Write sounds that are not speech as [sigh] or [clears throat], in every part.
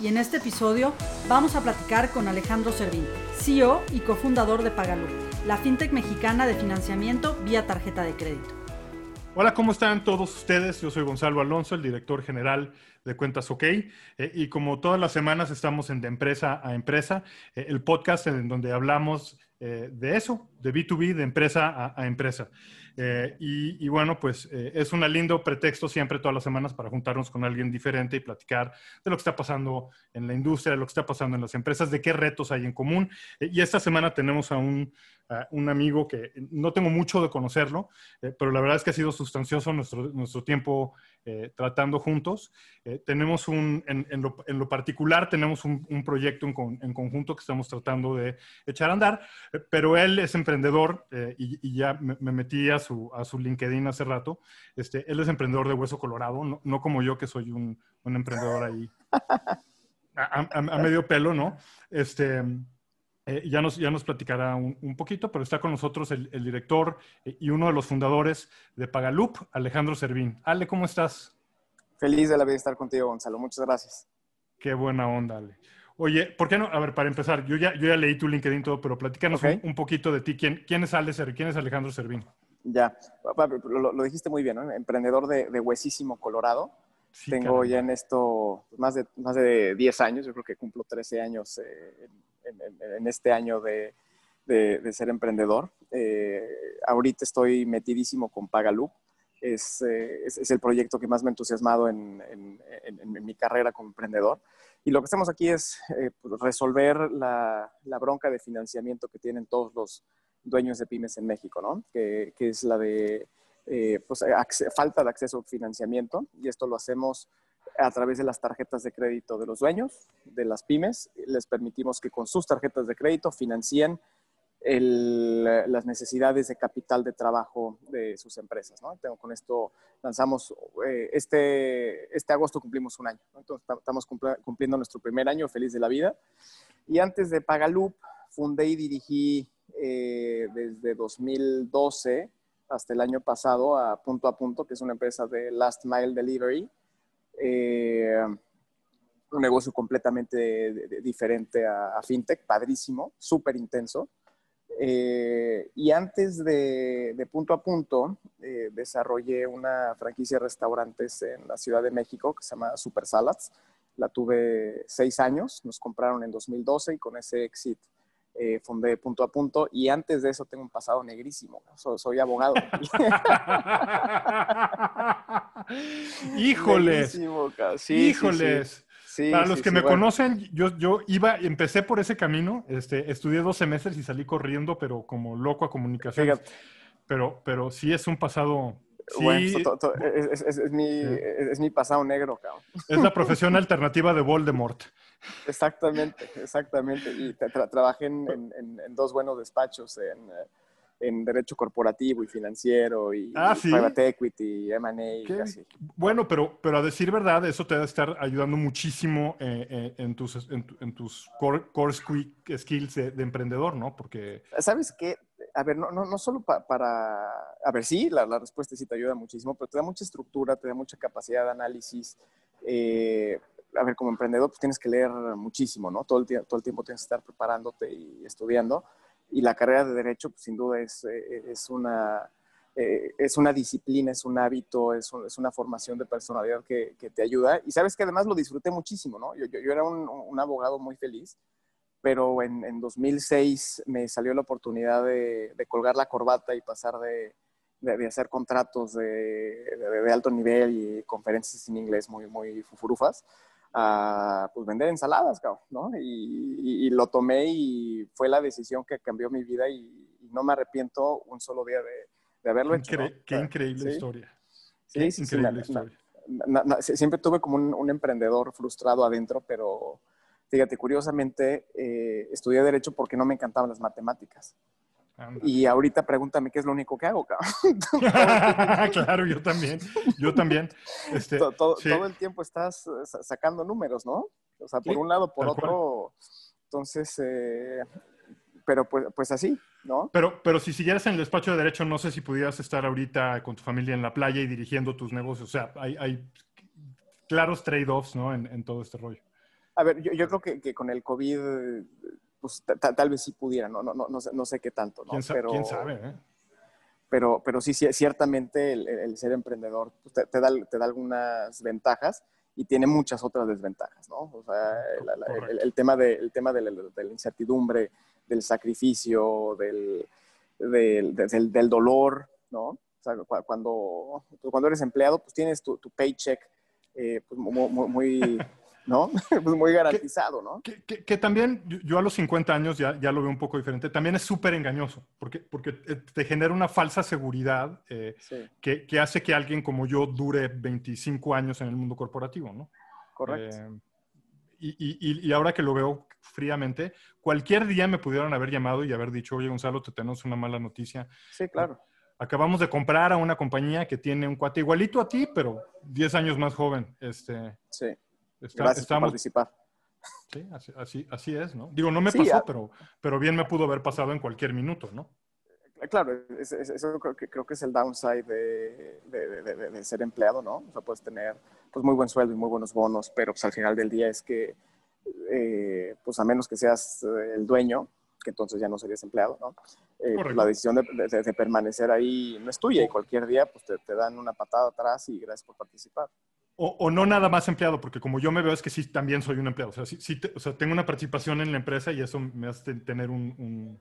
y en este episodio vamos a platicar con Alejandro Servín, CEO y cofundador de Pagalú, la fintech mexicana de financiamiento vía tarjeta de crédito. Hola, ¿cómo están todos ustedes? Yo soy Gonzalo Alonso, el director general de Cuentas OK. Eh, y como todas las semanas estamos en De Empresa a Empresa, eh, el podcast en donde hablamos eh, de eso, de B2B, de empresa a empresa. Eh, y, bueno, pues eh, es un lindo pretexto siempre todas las semanas para juntarnos con alguien diferente y platicar de lo que está pasando en la industria, de lo que está pasando en las empresas, de qué retos hay en común. Eh, y esta semana tenemos a un, un, amigo que no tengo mucho de conocerlo, pero la verdad es que ha sido sustancioso nuestro, nuestro tiempo tratando juntos. tenemos un, en, lo, particular, tenemos un, proyecto en, conjunto que estamos tratando de echar a andar, pero él es emprendedor y, y, ya me, me metí a su, a su LinkedIn hace rato. Este, él es emprendedor de hueso colorado, no, como yo que soy un, un emprendedor ahí [laughs] a, medio pelo, ¿no? Este, eh, ya, nos, ya nos platicará un, poquito, pero está con nosotros el, el, director eh, y uno de los fundadores de Pagalup, Alejandro Servín. Ale, ¿cómo estás? Feliz de la vida de estar contigo, Gonzalo. Muchas gracias. Qué buena onda, Ale. Oye, ¿por qué no? A ver, para empezar, yo ya, yo ya leí tu LinkedIn todo, pero platícanos un, poquito de ti. ¿Quién, quién, es Ale, ¿Quién es Alejandro Servín? Ya, lo, dijiste muy bien, ¿no? Emprendedor de, Huesísimo, Colorado. Tengo ya en esto más de, más de 10 años, yo creo que cumplo 13 años eh, en, este año de, de, ser emprendedor. Eh, ahorita estoy metidísimo con Pagalup. Es, eh, es, es, el proyecto que más me ha entusiasmado en, en, mi carrera como emprendedor. Y lo que hacemos aquí es pues, resolver la, la, bronca de financiamiento que tienen todos los, dueños de pymes en México, ¿no? Que, es la de eh, pues, falta de acceso a financiamiento y esto lo hacemos a través de las tarjetas de crédito de los dueños de las pymes. Les permitimos que con sus tarjetas de crédito financien las necesidades de capital de trabajo de sus empresas. ¿no? con esto lanzamos, eh, este, este agosto cumplimos un año. Entonces estamos cumpliendo nuestro primer año feliz de la vida. Y antes de Pagaloop, fundé y dirigí eh, desde 2012 hasta el año pasado a Punto a Punto, que es una empresa de Last Mile Delivery. Eh, un negocio completamente diferente a, FinTech, padrísimo, súper intenso. Eh, y antes de, Punto a Punto, desarrollé una franquicia de restaurantes en la Ciudad de México que se llama Super Salads. La tuve seis años, nos compraron en 2012 y con ese éxito eh, fundé punto a punto y antes de eso tengo un pasado negrísimo. soy abogado. [laughs] híjoles. híjoles. Para los que me conocen, yo, yo iba, empecé por ese camino, este, estudié dos semestres y salí corriendo, pero como loco a comunicación. Pero, pero sí es un pasado Sí. es, mi, es, mi, pasado negro, cabrón. Es la [laughs] profesión alternativa de Voldemort. Exactamente, exactamente. Y trabajé en, dos buenos despachos en, en, Derecho Corporativo y Financiero y ah, ¿sí? Private Equity, M&A así. Bueno, pero, pero a decir verdad, eso te va a estar ayudando muchísimo eh, eh, en tus, en, tus core, core skills de, de, emprendedor, ¿no? Porque... ¿Sabes qué? a ver, no, no, no solo para, a ver, sí, la, la, respuesta sí te ayuda muchísimo, pero te da mucha estructura, te da mucha capacidad de análisis. Eh, a ver, como emprendedor, pues tienes que leer muchísimo, ¿no? Todo el, todo el tiempo tienes que estar preparándote y estudiando. Y la carrera de Derecho, pues, sin duda, es, eh, es, una, eh, es una disciplina, es un hábito, es, es una formación de personalidad que, que, te ayuda. Y sabes que además lo disfruté muchísimo, ¿no? Yo, yo, yo era un, un abogado muy feliz pero en, en 2006 me salió la oportunidad de, colgar la corbata y pasar de, de, hacer contratos de, alto nivel y conferencias en inglés muy, muy fufurufas a pues, vender ensaladas, ¿no? Y, lo tomé y fue la decisión que cambió mi vida y, no me arrepiento un solo día de, haberlo hecho. Qué increíble historia. Sí, qué increíble historia. siempre tuve como un, un, emprendedor frustrado adentro, pero Fíjate, curiosamente, eh, estudié Derecho porque no me encantaban las matemáticas. Y ahorita pregúntame qué es lo único que hago, cabrón. [laughs] [laughs] claro, yo también. Yo también. Este, todo, el tiempo estás eh, sacando números, ¿no? O sea, por un lado, por otro. Entonces, eh, pero pues, pues así, ¿no? Pero, pero si siguieras en el despacho de derecho, no sé si pudieras estar ahorita con tu familia en la playa y dirigiendo tus negocios. O sea, hay, hay claros trade-offs, ¿no? En, en, todo este rollo. A ver, yo, yo creo que, que, con el COVID pues tal vez sí pudiera, no, no, no, no, sé, no sé qué tanto, ¿no? ¿Quién, pero, ¿quién sabe? Eh? Pero, pero sí, ciertamente el, ser emprendedor pues, te, da, te da algunas ventajas y tiene muchas otras desventajas, ¿no? O sea, el, tema, de, el tema de la, incertidumbre, del sacrificio, del, del, del, dolor, ¿no? O sea, cuando, cuando eres empleado, pues tienes tu, tu paycheck eh, pues, muy, muy ¿no? [laughs] pues muy garantizado, ¿no? Que, también yo a los 50 años ya, ya lo veo un poco diferente. También es súper engañoso, porque, porque te genera una falsa seguridad eh, que, que, hace que alguien como yo dure 25 años en el mundo corporativo, ¿no? Correcto. Eh, y, y, y, ahora que lo veo fríamente, cualquier día me pudieron haber llamado y haber dicho, oye Gonzalo, te tenemos una mala noticia. Sí, claro. Acabamos de comprar a una compañía que tiene un cuate igualito a ti, pero 10 años más joven. Este, sí Gracias por participar. Sí, así, así, es, ¿no? Digo, no me pasó, pero, pero bien me pudo haber pasado en cualquier minuto, ¿no? Eh, claro, eso creo que, creo que es el downside de, de, ser empleado, ¿no? O sea, puedes tener pues, muy buen sueldo y muy buenos bonos, pero pues, al final del día es que, eh, pues a menos que seas eh, el dueño, que entonces ya no serías empleado, ¿no? Pues, la decisión de, permanecer ahí no es tuya y cualquier día pues te, te dan una patada atrás y gracias por participar. O, no nada más empleado, porque como yo me veo es que sí, también soy un empleado. O sea, sí, o sea tengo una participación en la empresa y eso me hace tener un...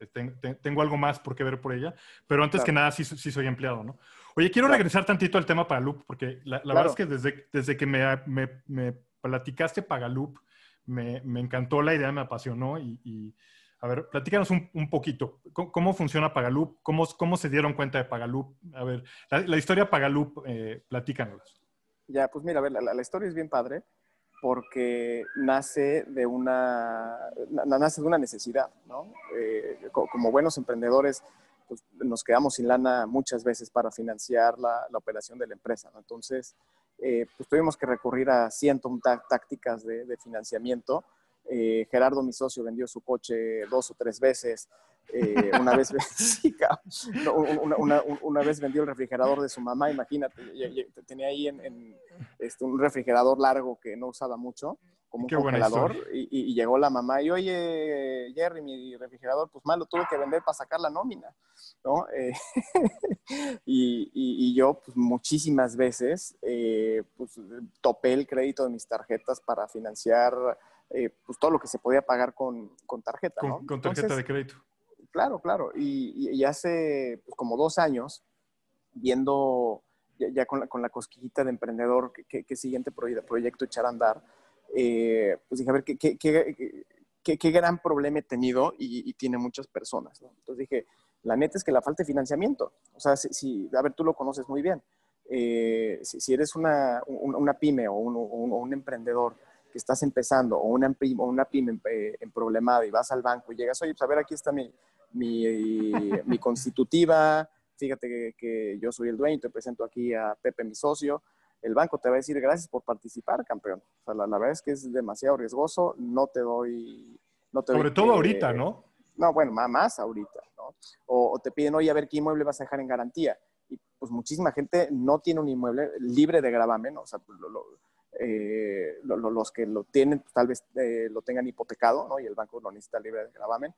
Eh, tengo algo más por qué ver por ella, pero antes que nada sí, sí, soy empleado, ¿no? Oye, quiero regresar tantito al tema Pagaloop, porque la, verdad es que desde, desde que me, me, me platicaste Pagaloop, me, me, encantó la idea, me apasionó y, a ver, platícanos un, un poquito. ¿Cómo, funciona Pagaloop? ¿Cómo, ¿Cómo se dieron cuenta de Pagaloop? A ver, la, historia Pagaloop, eh, platícanos. Ya, pues mira, a ver, la, historia es bien padre porque nace de una, nace de una necesidad, ¿no? Eh, como buenos emprendedores, pues nos quedamos sin lana muchas veces para financiar la, la operación de la empresa. Entonces, eh, pues tuvimos que recurrir a cientos tácticas de, de financiamiento. Eh, Gerardo, mi socio, vendió su coche dos o tres veces. Eh, una, vez, [laughs] una, vez vendió el refrigerador de su mamá, imagínate, tenía ahí en, este, un refrigerador largo que no usaba mucho, como un congelador, y, llegó la mamá y, oye, Jerry, mi refrigerador, pues malo, tuve que vender para sacar la nómina, ¿no? Eh, [laughs] y, yo, pues muchísimas veces, eh, pues topé el crédito de mis tarjetas para financiar, pues todo lo que se podía pagar con, tarjeta, ¿no? Con, tarjeta de crédito. Claro, claro. Y, hace pues, como dos años, viendo ya, con, la, con, cosquillita de emprendedor, qué siguiente proyecto echar a andar, eh, pues dije, a ver, ¿qué, gran problema he tenido y, tiene muchas personas. Entonces dije, la neta es que la falta de financiamiento. O sea, si, a ver, tú lo conoces muy bien. Eh, si, eres una, pyme o un, emprendedor que estás empezando o una, una pyme eh, en, problemada y vas al banco y llegas, oye, pues a ver, aquí está mi, mi, constitutiva, fíjate que, yo soy el dueño, te presento aquí a Pepe, mi socio, el banco te va a decir gracias por participar, campeón. O sea, la, verdad es que es demasiado riesgoso, no te doy... No te Sobre todo ahorita, ¿no? No, bueno, más ahorita, ¿no? O, te piden, oye, a ver qué inmueble vas a dejar en garantía. Y pues muchísima gente no tiene un inmueble libre de gravamen, o sea, eh, los que lo tienen, pues, tal vez eh, lo tengan hipotecado, ¿no? Y el banco lo necesita libre de gravamen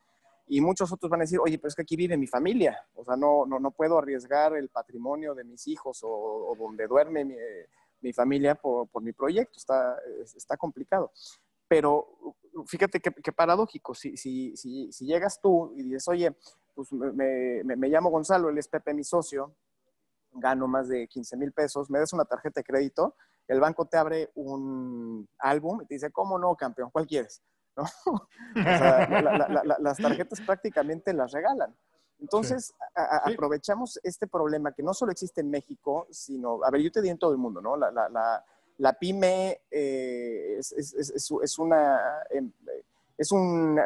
y muchos otros van a decir, oye, pero es que aquí vive mi familia, o sea, no, no, no puedo arriesgar el patrimonio de mis hijos o, donde duerme mi, mi familia por, por, mi proyecto, está, está complicado. Pero fíjate qué, paradójico, si, si, si, si, llegas tú y dices, oye, pues me, me, me, llamo Gonzalo, él es Pepe, mi socio, gano más de 15 mil pesos, me das una tarjeta de crédito, el banco te abre un álbum y te dice, ¿cómo no, campeón? ¿Cuál quieres? ¿No? [laughs] las tarjetas prácticamente las regalan. Entonces, aprovechamos este problema que no solo existe en México, sino, a ver, yo te di en todo el mundo, ¿no? La, La pyme eh, es, una, em, es,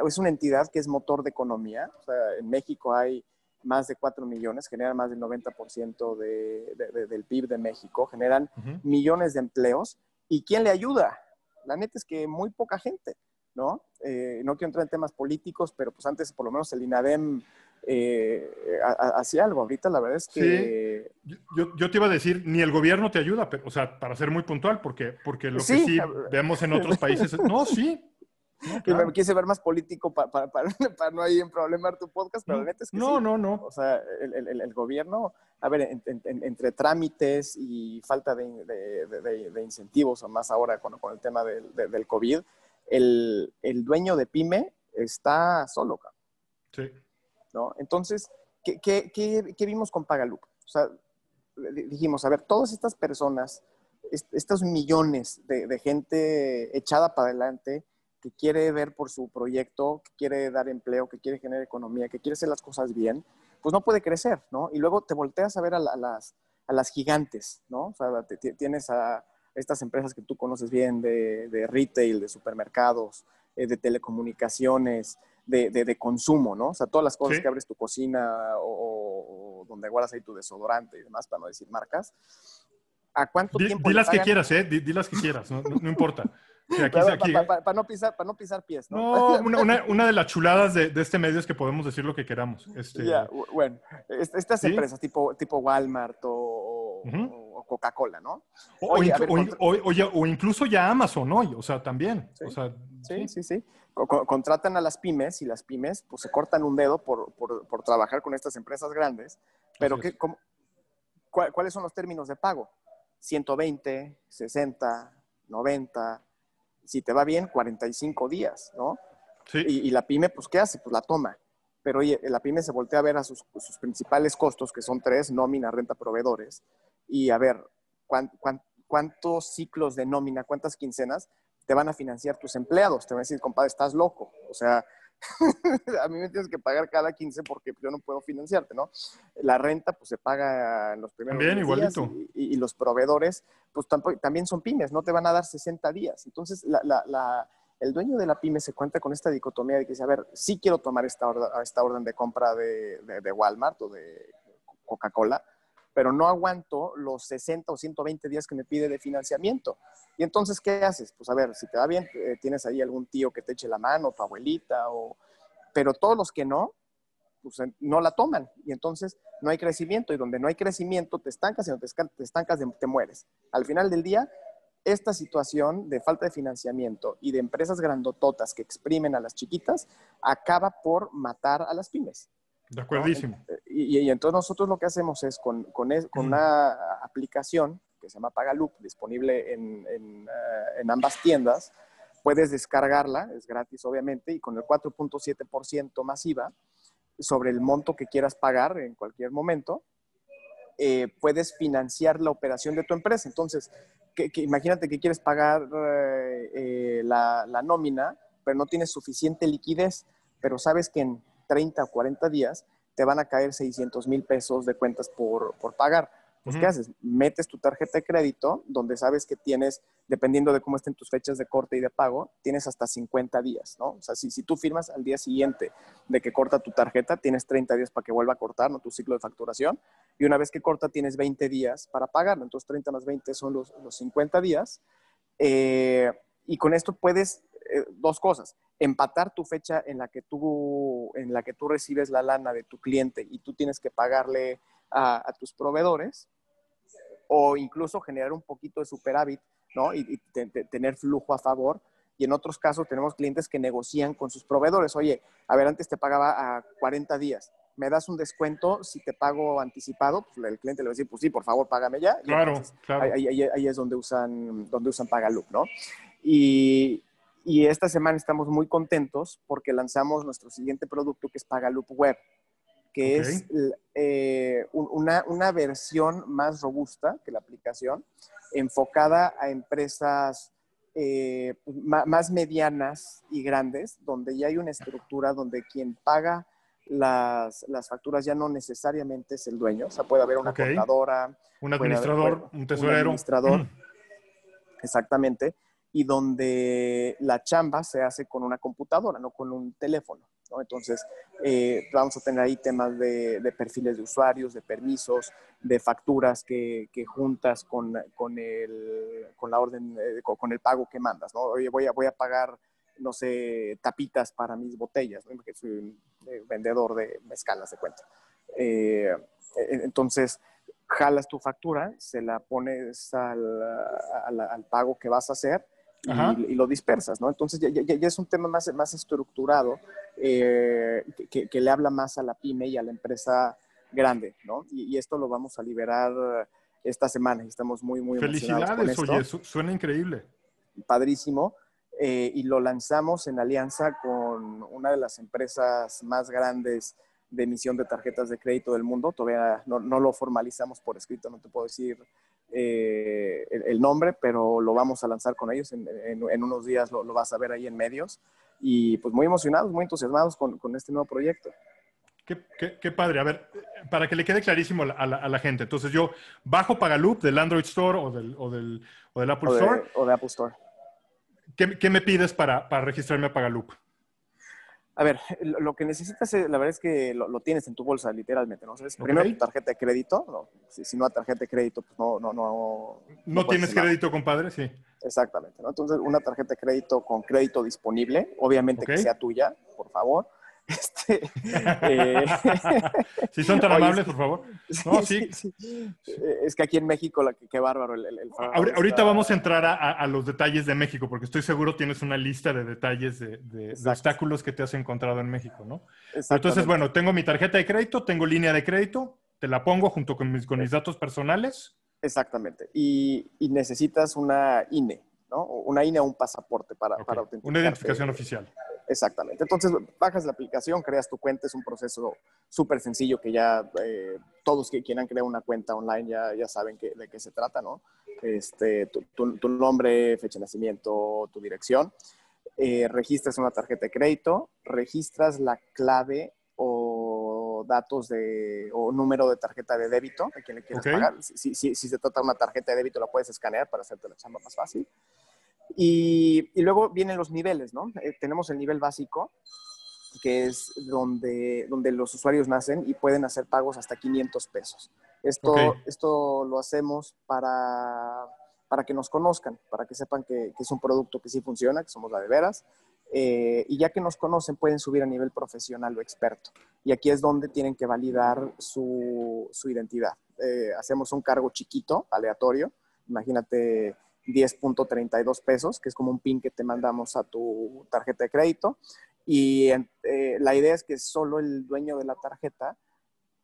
es una entidad que es motor de economía. en México hay más de 4 millones, generan más del 90% de, del PIB de México, generan millones de empleos. ¿Y quién le ayuda? La neta es que muy poca gente, ¿no? Eh, no quiero entrar en temas políticos, pero pues antes por lo menos el INADEM eh, hacía algo. Ahorita la verdad es que... Yo, yo, te iba a decir, ni el gobierno te ayuda, pero, o sea, para ser muy puntual, porque, porque lo que sí vemos en otros países... No, sí, me quise ver más político para, para, para, [laughs] no ahí en problemar tu podcast, pero la neta es que no, no, no. O sea, el, el, el gobierno, a ver, entre trámites y falta de, de, de, incentivos, o más ahora con, con el tema del, del COVID, el, dueño de PyME está solo. Sí. ¿no? Entonces, ¿qué, qué, qué, qué vimos con Pagalup? O sea, dijimos, a ver, todas estas personas, estos millones de, gente echada para adelante, que quiere ver por su proyecto, que quiere dar empleo, que quiere generar economía, que quiere hacer las cosas bien, pues no puede crecer, ¿no? Y luego te volteas a ver a, las, a las gigantes, ¿no? O sea, tienes a estas empresas que tú conoces bien de, retail, de supermercados, eh, de telecomunicaciones, de, de, consumo, ¿no? O sea, todas las cosas que abres tu cocina o, donde guardas ahí tu desodorante y demás, para no decir marcas. ¿A cuánto tiempo? Di las que quieras, ¿eh? Di, las que quieras, no, no importa. Para no, pisar, no pisar pies, ¿no? No, una, una, de las chuladas de, de, este medio es que podemos decir lo que queramos. Este... bueno, estas empresas tipo, tipo Walmart o, Coca-Cola, ¿no? O, o, incluso ya Amazon, ¿no? O sea, también. Sí, sea, sí, sí. sí. Contratan a las pymes y las pymes pues se cortan un dedo por, por, por trabajar con estas empresas grandes. Pero ¿qué, cómo, ¿cuáles son los términos de pago? 120, 60, 90, si te va bien, 45 días, ¿no? Sí. Y, la pyme, pues, ¿qué hace? Pues la toma. Pero oye, la pyme se voltea a ver a sus, principales costos, que son tres, nómina, renta, proveedores, y a ver, cuántos ciclos de nómina, cuántas quincenas te van a financiar tus empleados? Te van a decir, compadre, estás loco. O sea, [laughs] a mí me tienes que pagar cada 15 porque yo no puedo financiarte, ¿no? La renta, pues se paga en los primeros Bien, igualito. Y, los proveedores, pues también son pymes, no te van a dar 60 días. Entonces, el dueño de la pyme se cuenta con esta dicotomía de que dice, a ver, sí quiero tomar esta, orden, esta orden de compra de, de Walmart o de Coca-Cola, pero no aguanto los 60 o 120 días que me pide de financiamiento. Y entonces, ¿qué haces? Pues a ver, si te va bien, eh, tienes ahí algún tío que te eche la mano, tu abuelita, o... pero todos los que no, pues no la toman. Y entonces no hay crecimiento. Y donde no hay crecimiento, te estancas y donde te estancas, te mueres. Al final del día, esta situación de falta de financiamiento y de empresas grandototas que exprimen a las chiquitas acaba por matar a las pymes. De acuerdísimo. Y, entonces nosotros lo que hacemos es con, con, una aplicación que se llama Pagaloop, disponible en, en, eh, en, ambas tiendas, puedes descargarla, es gratis obviamente, y con el 4.7% masiva sobre el monto que quieras pagar en cualquier momento, eh, puedes financiar la operación de tu empresa. Entonces, que, imagínate que quieres pagar eh, la, la nómina, pero no tienes suficiente liquidez, pero sabes que en 30 o 40 días, te van a caer 600 mil pesos de cuentas por, por pagar. Pues, ¿qué haces? Metes tu tarjeta de crédito, donde sabes que tienes, dependiendo de cómo estén tus fechas de corte y de pago, tienes hasta 50 días, ¿no? O sea, si, si tú firmas al día siguiente de que corta tu tarjeta, tienes 30 días para que vuelva a cortar, ¿no? Tu ciclo de facturación. Y una vez que corta, tienes 20 días para pagarlo. Entonces, 30 más 20 son los, los 50 días. Eh, y con esto puedes, eh, dos cosas, empatar tu fecha en la, que tú, en la que tú recibes la lana de tu cliente y tú tienes que pagarle a, tus proveedores, o incluso generar un poquito de superávit, ¿no? Y, tener flujo a favor. Y en otros casos tenemos clientes que negocian con sus proveedores. Oye, a ver, antes te pagaba a 40 días. ¿Me das un descuento si te pago anticipado? Pues el cliente le va a decir, pues sí, por favor, págame ya. Claro, claro. Ahí, ahí, es donde usan, donde usan Pagaloop, ¿no? Y, y esta semana estamos muy contentos porque lanzamos nuestro siguiente producto que es Pagaloop Web, que es eh, una, una, versión más robusta que la aplicación, enfocada a empresas eh, más medianas y grandes, donde ya hay una estructura donde quien paga las, las, facturas ya no necesariamente es el dueño, o sea, puede haber una contadora. Un administrador, un tesorero. Un administrador. [clears throat] Exactamente. Y donde la chamba se hace con una computadora, no con un teléfono. Entonces, eh, vamos a tener ahí temas de, perfiles de usuarios, de permisos, de facturas que, juntas con, con, el, con, la orden, eh, con, el pago que mandas. Oye, voy a, voy a pagar, no sé, tapitas para mis botellas, ¿no? Porque soy un eh, vendedor de mezcalas de cuenta. entonces, jalas tu factura, se la pones al, al pago que vas a hacer y, lo dispersas, ¿no? Entonces ya, ya, es un tema más, más estructurado eh, que, que, le habla más a la pyme y a la empresa grande, ¿no? Y, esto lo vamos a liberar esta semana y estamos muy, muy Felicidades, con esto. oye, suena increíble. Padrísimo. Eh, y lo lanzamos en alianza con una de las empresas más grandes de emisión de tarjetas de crédito del mundo. Todavía no, no lo formalizamos por escrito, no te puedo decir eh, el, nombre, pero lo vamos a lanzar con ellos. En, en, unos días lo, vas a ver ahí en medios. Y pues muy emocionados, muy entusiasmados con, con este nuevo proyecto. Qué, qué, padre. A ver, para que le quede clarísimo a la, a la, gente. Entonces yo bajo Pagaloop del Android Store o del, o del, o del Apple Store. O de Apple Store. ¿Qué, ¿Qué, me pides para, para registrarme a Pagaloop? A ver, [laughs] lo que necesitas, la verdad es que lo, tienes en tu bolsa, literalmente, ¿no? Primero tu tarjeta de crédito, ¿no? Si, no a tarjeta de crédito, pues no, no, no. No, tienes crédito, compadre, sí. Exactamente, ¿no? Entonces, una tarjeta de crédito con crédito disponible, obviamente que sea tuya, por favor. Este, eh, [laughs] si son tan amables, por favor. [laughs] No, sí, Es que aquí en México, la, qué bárbaro. El, ahorita vamos a entrar a, los detalles de México, porque estoy seguro tienes una lista de detalles de, obstáculos que te has encontrado en México, ¿no? Entonces, bueno, tengo mi tarjeta de crédito, tengo línea de crédito, te la pongo junto con mis, con mis datos personales. Exactamente. Y, necesitas una INE, ¿no? Una INE o un pasaporte para, para Una identificación oficial. Exactamente. Entonces, bajas la aplicación, creas tu cuenta, es un proceso súper sencillo que ya eh, todos que quieran crear una cuenta online ya, ya saben que, de qué se trata, ¿no? Este, tu, nombre, fecha de nacimiento, tu dirección. Eh, registras una tarjeta de crédito, registras la clave o datos de, o número de tarjeta de débito a quien le quieras pagar. Si, si, si, se trata de una tarjeta de débito, la puedes escanear para hacerte la chamba más fácil. Y, luego vienen los niveles, ¿no? Eh, tenemos el nivel básico, que es donde, donde los usuarios nacen y pueden hacer pagos hasta 500 pesos. Esto, esto lo hacemos para, para que nos conozcan, para que sepan que, es un producto que sí funciona, que somos la de veras. Eh, y ya que nos conocen, pueden subir a nivel profesional o experto. Y aquí es donde tienen que validar su, su identidad. Eh, hacemos un cargo chiquito, aleatorio. Imagínate 10.32 pesos, que es como un PIN que te mandamos a tu tarjeta de crédito. Y eh, la idea es que solo el dueño de la tarjeta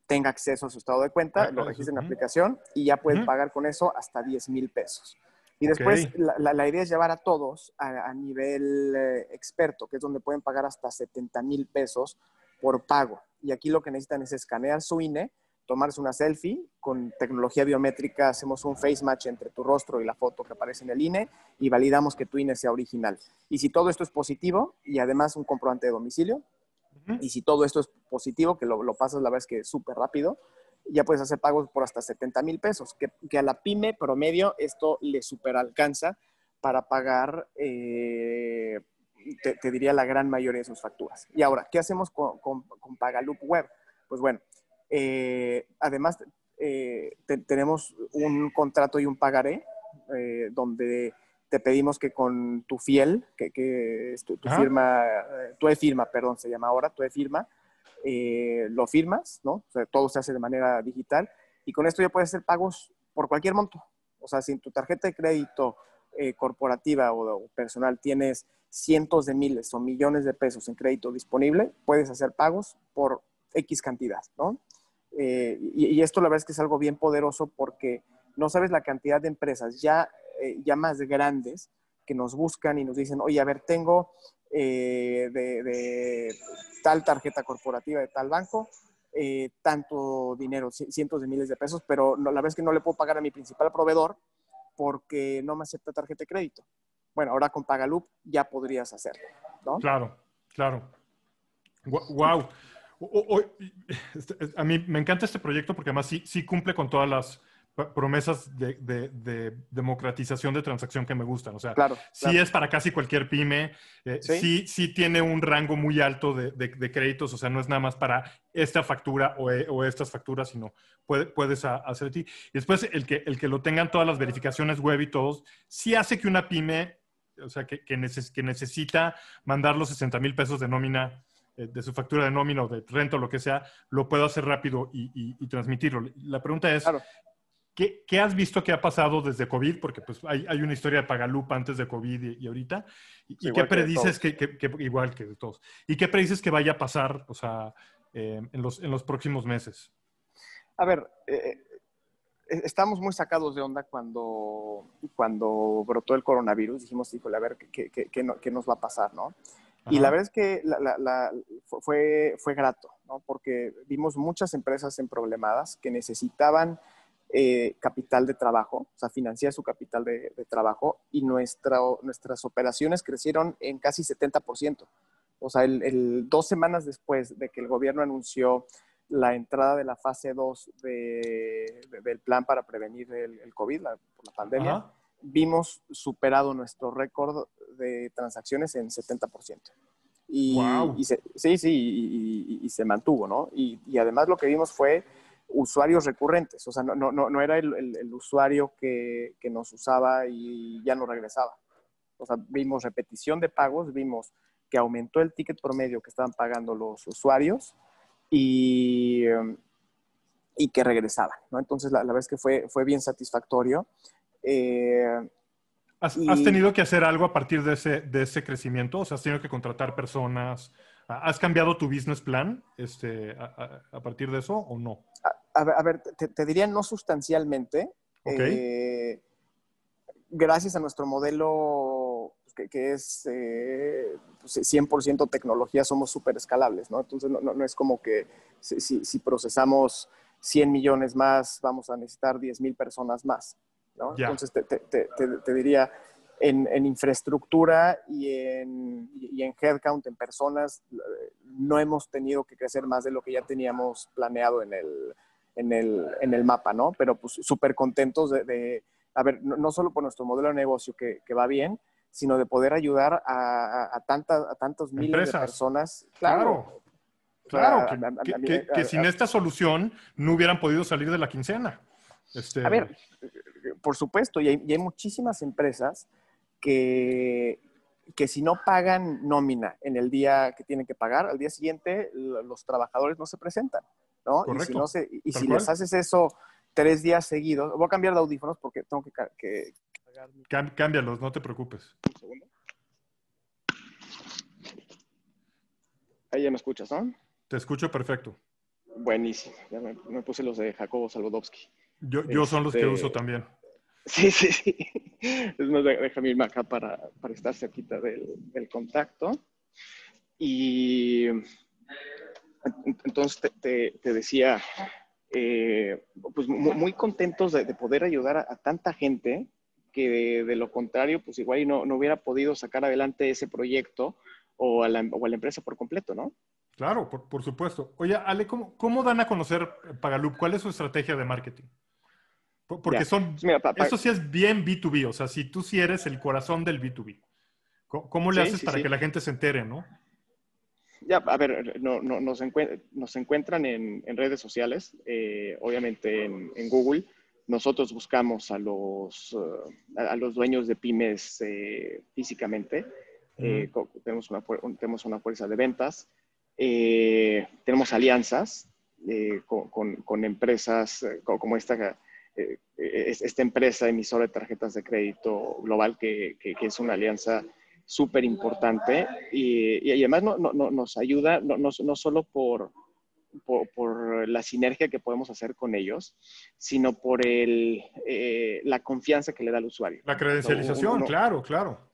tenga acceso a su estado de cuenta, ah, lo registre en la aplicación y ya pueden pagar con eso hasta 10 mil pesos. Y después la, la, idea es llevar a todos a, nivel eh, experto, que es donde pueden pagar hasta 70 mil pesos por pago. Y aquí lo que necesitan es escanear su INE, tomarse una selfie. Con tecnología biométrica hacemos un face match entre tu rostro y la foto que aparece en el INE y validamos que tu INE sea original. Y si todo esto es positivo y además un comprobante de domicilio, y si todo esto es positivo, que lo, lo pasas la vez que es súper rápido, ya puedes hacer pagos por hasta 70 mil pesos, que, que, a la pyme promedio esto le super alcanza para pagar, eh, te, diría, la gran mayoría de sus facturas. Y ahora, ¿qué hacemos con, con, con Pagaloop Web? Pues bueno, eh, además, eh, tenemos un contrato y un pagaré eh, donde te pedimos que con tu fiel, que, que es tu, firma, tu e-firma, perdón, se llama ahora, tu e-firma, lo firmas, ¿no? O sea, todo se hace de manera digital y con esto ya puedes hacer pagos por cualquier monto. O sea, si en tu tarjeta de crédito corporativa o, personal tienes cientos de miles o millones de pesos en crédito disponible, puedes hacer pagos por X cantidad, ¿no? Eh, y, esto la verdad es que es algo bien poderoso porque no sabes la cantidad de empresas ya, eh, ya más grandes que nos buscan y nos dicen, oye, a ver, tengo eh, de, tal tarjeta corporativa de tal banco, tanto dinero, cientos de miles de pesos, pero la verdad es que no le puedo pagar a mi principal proveedor porque no me acepta tarjeta de crédito. Bueno, ahora con Pagaloop ya podrías hacerlo, ¿no? Claro, claro. Wow. [laughs] Este, a mí me encanta este proyecto porque además sí, sí cumple con todas las promesas de, democratización de transacción que me gustan. O sea, claro, sí es para casi cualquier pyme, eh, ¿Sí? ¿Sí? tiene un rango muy alto de, créditos, o sea, no es nada más para esta factura o, eh, estas facturas, sino puedes hacer ti. Y después el que, el que lo tengan todas las verificaciones web y todos, sí hace que una pyme, o sea, que, que, necesita mandar los 60 mil pesos de nómina de su factura de nómina o de renta o lo que sea, lo puedo hacer rápido y, transmitirlo. La pregunta es, ¿qué, has visto que ha pasado desde COVID? Porque pues hay, una historia de Pagalupa antes de COVID y, ahorita. ¿Y, qué predices que, igual que de todos? ¿Y qué predices que vaya a pasar, o sea, eh, en, los, en los próximos meses? A ver, eh, estamos muy sacados de onda cuando, cuando brotó el coronavirus. Dijimos, híjole, a ver qué, qué, qué nos va a pasar, ¿no? Y la verdad es que fue, fue grato, ¿no? porque vimos muchas empresas en problemadas que necesitaban eh, capital de trabajo, o sea, financiar su capital de, trabajo, y nuestra, nuestras operaciones crecieron en casi 70%. O sea, el, dos semanas después de que el gobierno anunció la entrada de la fase 2 del plan para prevenir el, COVID, la, la pandemia, vimos superado nuestro récord de transacciones en 70%. Y, y sí, sí, y, se mantuvo, ¿no? Y, además lo que vimos fue usuarios recurrentes, o sea, no, no, no era el, el, usuario que, que, nos usaba y ya no regresaba. O sea, vimos repetición de pagos, vimos que aumentó el ticket promedio que estaban pagando los usuarios y, y que regresaban, ¿no? Entonces, la, la verdad es que fue, fue bien satisfactorio. Eh, ¿Has, tenido que hacer algo a partir de ese, de ese crecimiento? O sea, ¿has tenido que contratar personas? ¿Has cambiado tu business plan este, a, partir de eso o no? A, ver, te, diría no sustancialmente. Eh, gracias a nuestro modelo pues, que, es 100% pues, tecnología, somos súper escalables, ¿no? Entonces, no, no, es como que si, si, procesamos 100 millones más, vamos a necesitar 10 mil personas más. Entonces, te, diría, en, infraestructura y en, y en headcount, en personas, no hemos tenido que crecer más de lo que ya teníamos planeado en el, en el, en el mapa, ¿no? Pero pues súper contentos de, a ver, no, solo por nuestro modelo de negocio que, que va bien, sino de poder ayudar a, a, tantas, a tantos miles de personas. Claro. Claro, que, sin esta solución no hubieran podido salir de la quincena. Este... A ver, por supuesto, y hay, muchísimas empresas que, que si no pagan nómina en el día que tienen que pagar, al día siguiente los trabajadores no se presentan, ¿no? Correcto. Y si, les haces eso tres días seguidos, voy a cambiar de audífonos porque tengo que, que, Cámbialos, no te preocupes. Un segundo. Ahí ya me escuchas, ¿no? Te escucho perfecto. Buenísimo. Ya me, puse los de Jacobo Salvodowski. Yo, yo son los que uso este, también. Sí, sí, sí. Es más, déjame irme acá para, para estar cerquita del, del, contacto. Y entonces te, te, decía, eh, pues muy, contentos de, poder ayudar a, tanta gente que de, lo contrario, pues igual no, no, hubiera podido sacar adelante ese proyecto o a, la, o a la empresa por completo, ¿no? Claro, por, por supuesto. Oye, Ale, ¿cómo, ¿cómo, dan a conocer Pagalup? ¿Cuál es su estrategia de marketing? Porque son, eso sí es bien B2B, o sea, si tú sí eres el corazón del B2B, ¿cómo, le haces para que la gente se entere, no? Ya, a ver, no, no, nos, nos, encuentran en, en, redes sociales, eh, obviamente en, en, Google. Nosotros buscamos a los, uh, a los dueños de pymes eh, físicamente. Eh, tenemos, una, tenemos una fuerza de ventas. tenemos alianzas con, con, con, empresas como esta eh, esta empresa emisora de tarjetas de crédito global, que, que, es una alianza súper importante y, y, además no, no, nos ayuda no, no, solo por, por, la sinergia que podemos hacer con ellos, sino por el, eh, la confianza que le da al usuario. La credencialización, claro, claro.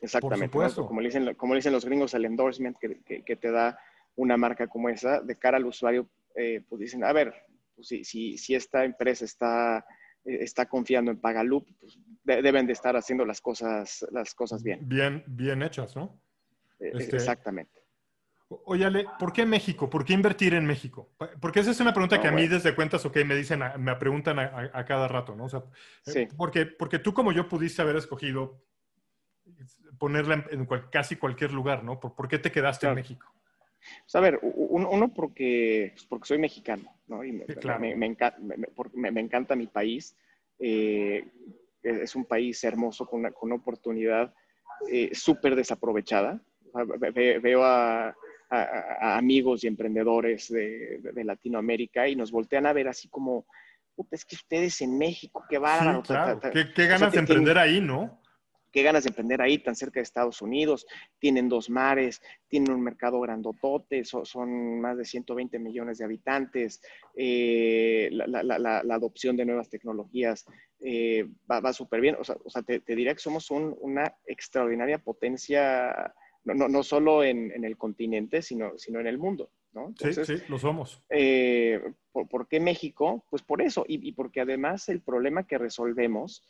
Exactamente. Como, dicen, como dicen los gringos, el endorsement que, que, te da una marca como esa de cara al usuario, eh, pues dicen, a ver, pues, si, si, esta empresa está, eh, está confiando en Pagaloop, pues deben de estar haciendo las cosas, las cosas bien. Bien, bien hechas, ¿no? Eh, este, exactamente. Oye, ¿por qué México? ¿Por qué invertir en México? Porque esa es una pregunta que a mí desde cuentas, ok, me dicen, me preguntan a, cada rato, ¿no? O sea, eh, porque, porque tú como yo pudiste haber escogido ponerla en, casi cualquier lugar, ¿no? ¿Por, qué te quedaste en México? Pues, a ver, uno porque, pues, porque soy mexicano, ¿no? Y me, me, encanta, mi país. Eh, es un país hermoso con una, con una oportunidad eh, súper desaprovechada. veo a, amigos y emprendedores de, Latinoamérica y nos voltean a ver así como, es que ustedes en México, qué bárbaro. ¿Qué, ganas de emprender ahí, ¿no? Qué ganas de emprender ahí, tan cerca de Estados Unidos. Tienen dos mares, tienen un mercado grandotote, son, más de 120 millones de habitantes. Eh, la, adopción de nuevas tecnologías eh, va, súper bien. O sea, te, diría que somos una extraordinaria potencia no, no, solo en, el continente, sino, sino en el mundo. ¿no? sí, sí, lo somos. Eh, ¿por, qué México? Pues por eso, y, porque además el problema que resolvemos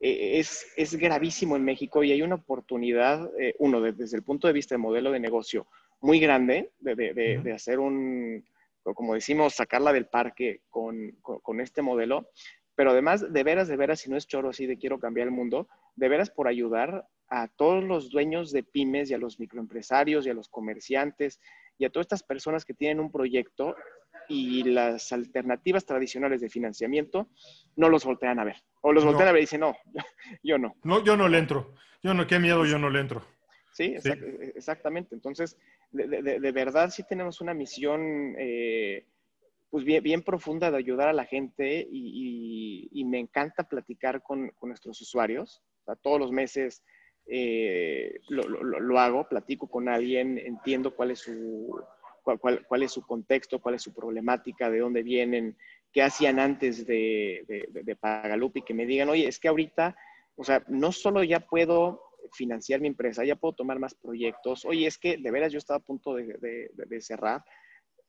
es, es, gravísimo en México y hay una oportunidad, eh, uno, desde el punto de vista de modelo de negocio, muy grande de, de, hacer un, como decimos, sacarla del parque con, con, este modelo, pero además, de veras, de veras, si no es choro así de quiero cambiar el mundo, de veras por ayudar a todos los dueños de pymes y a los microempresarios y a los comerciantes y a todas estas personas que tienen un proyecto y las alternativas tradicionales de financiamiento no los voltean a ver. O los voltean a ver y dicen, no, [laughs] yo no. No, yo no le entro. Yo no, qué miedo, yo no le entro. Sí, exactamente. Entonces, de, verdad sí tenemos una misión eh, pues bien, bien, profunda de ayudar a la gente y, me encanta platicar con, con nuestros usuarios. O todos los meses eh, lo, hago, platico con alguien, entiendo cuál es su, cuál, cuál, es su contexto, cuál es su problemática, de dónde vienen, qué hacían antes de, de, de que me digan, oye, es que ahorita, o sea, no solo ya puedo financiar mi empresa, ya puedo tomar más proyectos, oye, es que de veras yo estaba a punto de, cerrar.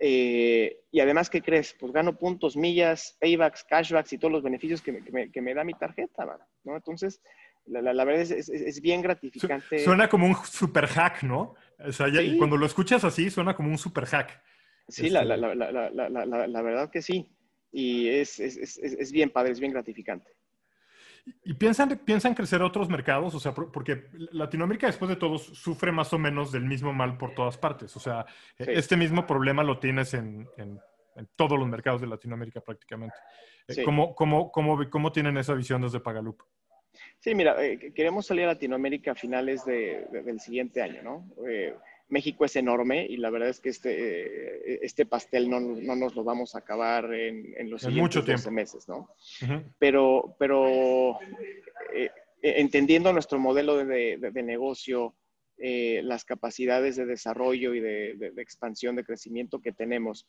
Eh, y además, ¿qué crees? Pues gano puntos, millas, paybacks, cashbacks y todos los beneficios que me, que me, da mi tarjeta, ¿no? Entonces, la, la, verdad es, es, bien gratificante. Suena como un super hack, ¿no? O sea, cuando lo escuchas así, suena como un super hack. Sí, la, este la, verdad que sí. Y es, bien padre, es bien gratificante. ¿Y piensan, piensan crecer otros mercados? O sea, porque Latinoamérica, después de todo, sufre más o menos del mismo mal por todas partes. O sea, e, este mismo problema lo tienes en, en, todos los mercados de Latinoamérica prácticamente. Eh, ¿Cómo, cómo, cómo, cómo tienen esa visión desde Pagalup? Sí, mira, eh, queremos salir a Latinoamérica a finales del siguiente año, ¿no? Eh, México es enorme y la verdad es que este, eh, este pastel no, no, nos lo vamos a acabar en, en los siguientes 12 meses, ¿no? Pero, pero entendiendo nuestro modelo de, de, negocio, las capacidades de desarrollo y de, de, expansión, de crecimiento que tenemos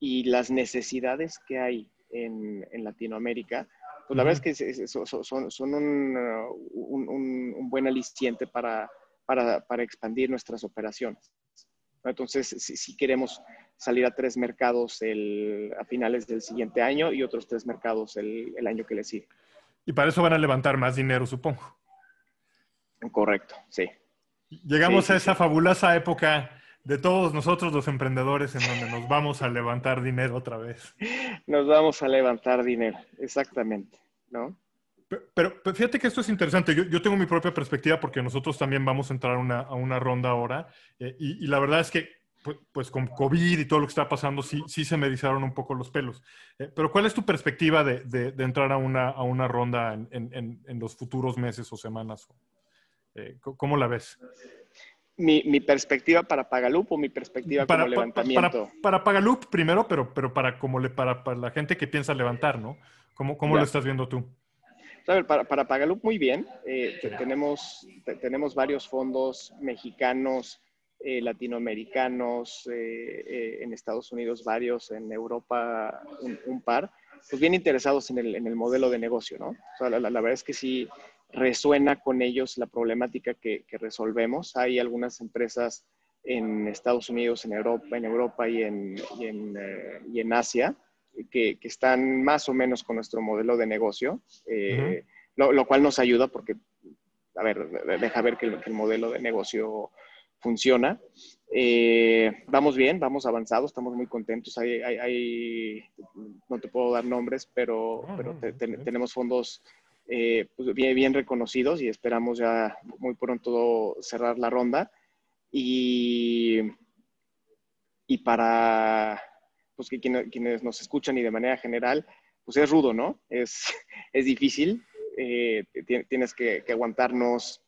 y las necesidades que hay en, en Latinoamérica, pues la verdad es que son, uh, un, buen aliciente para, para, expandir nuestras operaciones. Entonces, si, queremos salir a tres mercados a finales del siguiente año y otros tres mercados el, año que le sigue. Y para eso van a levantar más dinero, supongo. Correcto, sí. Llegamos a esa fabulosa época de todos nosotros los emprendedores en donde nos vamos a levantar dinero otra vez. Nos vamos a levantar dinero, exactamente. ¿no? Pero, fíjate que esto es interesante. Yo, tengo mi propia perspectiva porque nosotros también vamos a entrar a una ronda ahora. Eh, y, la verdad es que, pues, pues, con COVID y todo lo que está pasando, sí, sí se me erizaron un poco los pelos. Eh, pero ¿cuál es tu perspectiva de, entrar a una, a una ronda en, los futuros meses o semanas? Eh, ¿Cómo la ves? Mi, perspectiva para Pagalup o mi perspectiva para, como levantamiento. Para, para, Pagalup primero, pero, pero para, como le, para, para la gente que piensa levantar, ¿no? ¿Cómo, cómo lo estás viendo tú? para, para Pagalup muy bien. Eh, tenemos, tenemos varios fondos mexicanos, eh, latinoamericanos, eh, en Estados Unidos varios, en Europa un, par, pues bien interesados en el, en el, modelo de negocio, ¿no? la, verdad es que sí resuena con ellos la problemática que, que resolvemos. Hay algunas empresas en Estados Unidos, en Europa, en Europa y en, y en, y en Asia, que, están más o menos con nuestro modelo de negocio, eh, lo, cual nos ayuda porque, a ver, deja ver que el, modelo de negocio funciona. Eh, vamos bien, vamos avanzados, estamos muy contentos. Hay, no te puedo dar nombres, pero, pero tenemos fondos eh, pues, bien, bien, reconocidos y esperamos ya muy pronto cerrar la ronda. Y, y para pues, que quienes, nos escuchan y de manera general, pues es rudo, ¿no? Es, [laughs] es difícil. Eh, tienes que, aguantarnos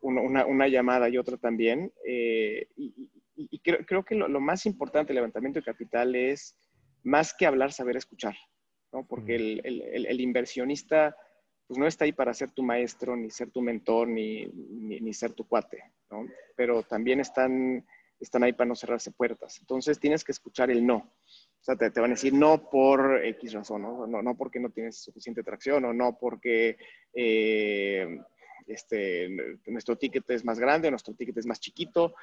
una, una, llamada y otra también. Eh, y, creo, creo, que lo, lo, más importante del levantamiento de capital es, más que hablar, saber escuchar, ¿no? Porque el, el, el inversionista pues no está ahí para ser tu maestro, ni ser tu mentor, ni, ni, ser tu cuate, ¿no? Pero también están, están ahí para no cerrarse puertas. Entonces tienes que escuchar el no. O sea, te, van a decir no por X razón, ¿no? No, no porque no tienes suficiente tracción o no porque eh, este, nuestro ticket es más grande nuestro ticket es más chiquito.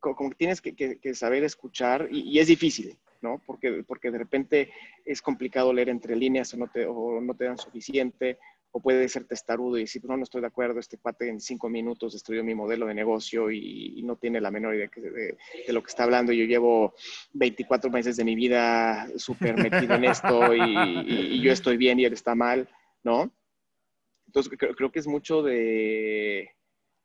Como, que tienes que, que, saber escuchar y, y, es difícil, ¿no? Porque, porque de repente es complicado leer entre líneas o no te, o no te dan suficiente o puede ser testarudo y decir, no, no estoy de acuerdo, este cuate en cinco minutos destruyó mi modelo de negocio y, no tiene la menor idea de, lo que está hablando. Yo llevo 24 meses de mi vida súper metido en esto y, yo estoy bien y él está mal, ¿no? Entonces, creo, que es mucho de,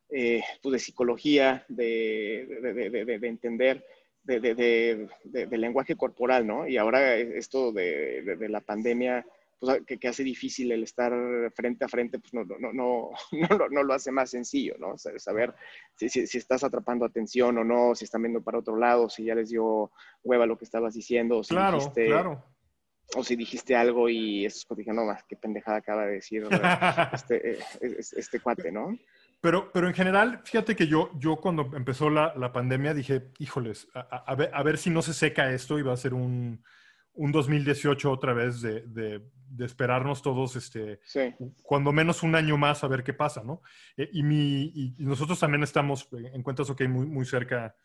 eh, pues de psicología, de, de entender. De, lenguaje corporal, ¿no? Y ahora esto de, la pandemia, pues, que, hace difícil el estar frente a frente, pues no, no, no, no, [laughs] no, lo hace más sencillo, ¿no? Saber si, si, estás atrapando atención o no, si están viendo para otro lado, si ya les dio hueva lo que estabas diciendo, o si claro, dijiste, claro. O si dijiste algo y eso pues dije, no, más qué pendejada acaba de decir [laughs] este, eh, este, cuate, ¿no? Pero, pero en general, fíjate que yo, yo cuando empezó la, la pandemia dije, híjoles, a, ver, a ver si no se seca esto y va a ser un, un 2018 otra vez de, de, esperarnos todos, este, cuando menos un año más a ver qué pasa, ¿no? Eh, y, mi, y, nosotros también estamos en cuentas OK muy, muy cerca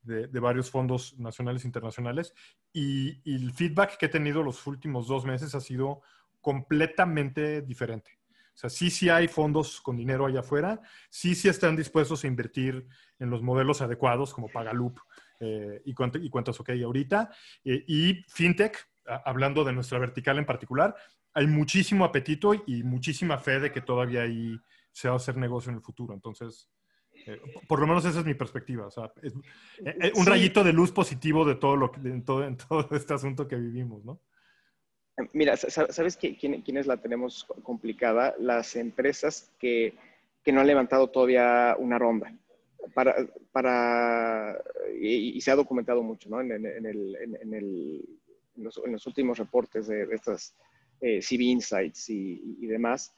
de, de varios fondos nacionales e internacionales y, y, el feedback que he tenido los últimos dos meses ha sido completamente diferente. O sea, sí, sí hay fondos con dinero allá afuera, sí, sí están dispuestos a invertir en los modelos adecuados como Pagaloop eh, y, y, cuentas OK ahorita. Eh, y FinTech, hablando de nuestra vertical en particular, hay muchísimo apetito y muchísima fe de que todavía ahí se va a hacer negocio en el futuro. Entonces, eh, por lo menos esa es mi perspectiva. O sea, es, un rayito de luz positivo de todo lo en todo, en todo [laughs] este asunto que vivimos, ¿no? Mira, ¿sabes quién, quiénes la tenemos complicada? Las empresas que, que no han levantado todavía una ronda para, para y, se ha documentado mucho, ¿no? En, el, en, el, en los, últimos reportes de, estas eh, CB Insights y, demás,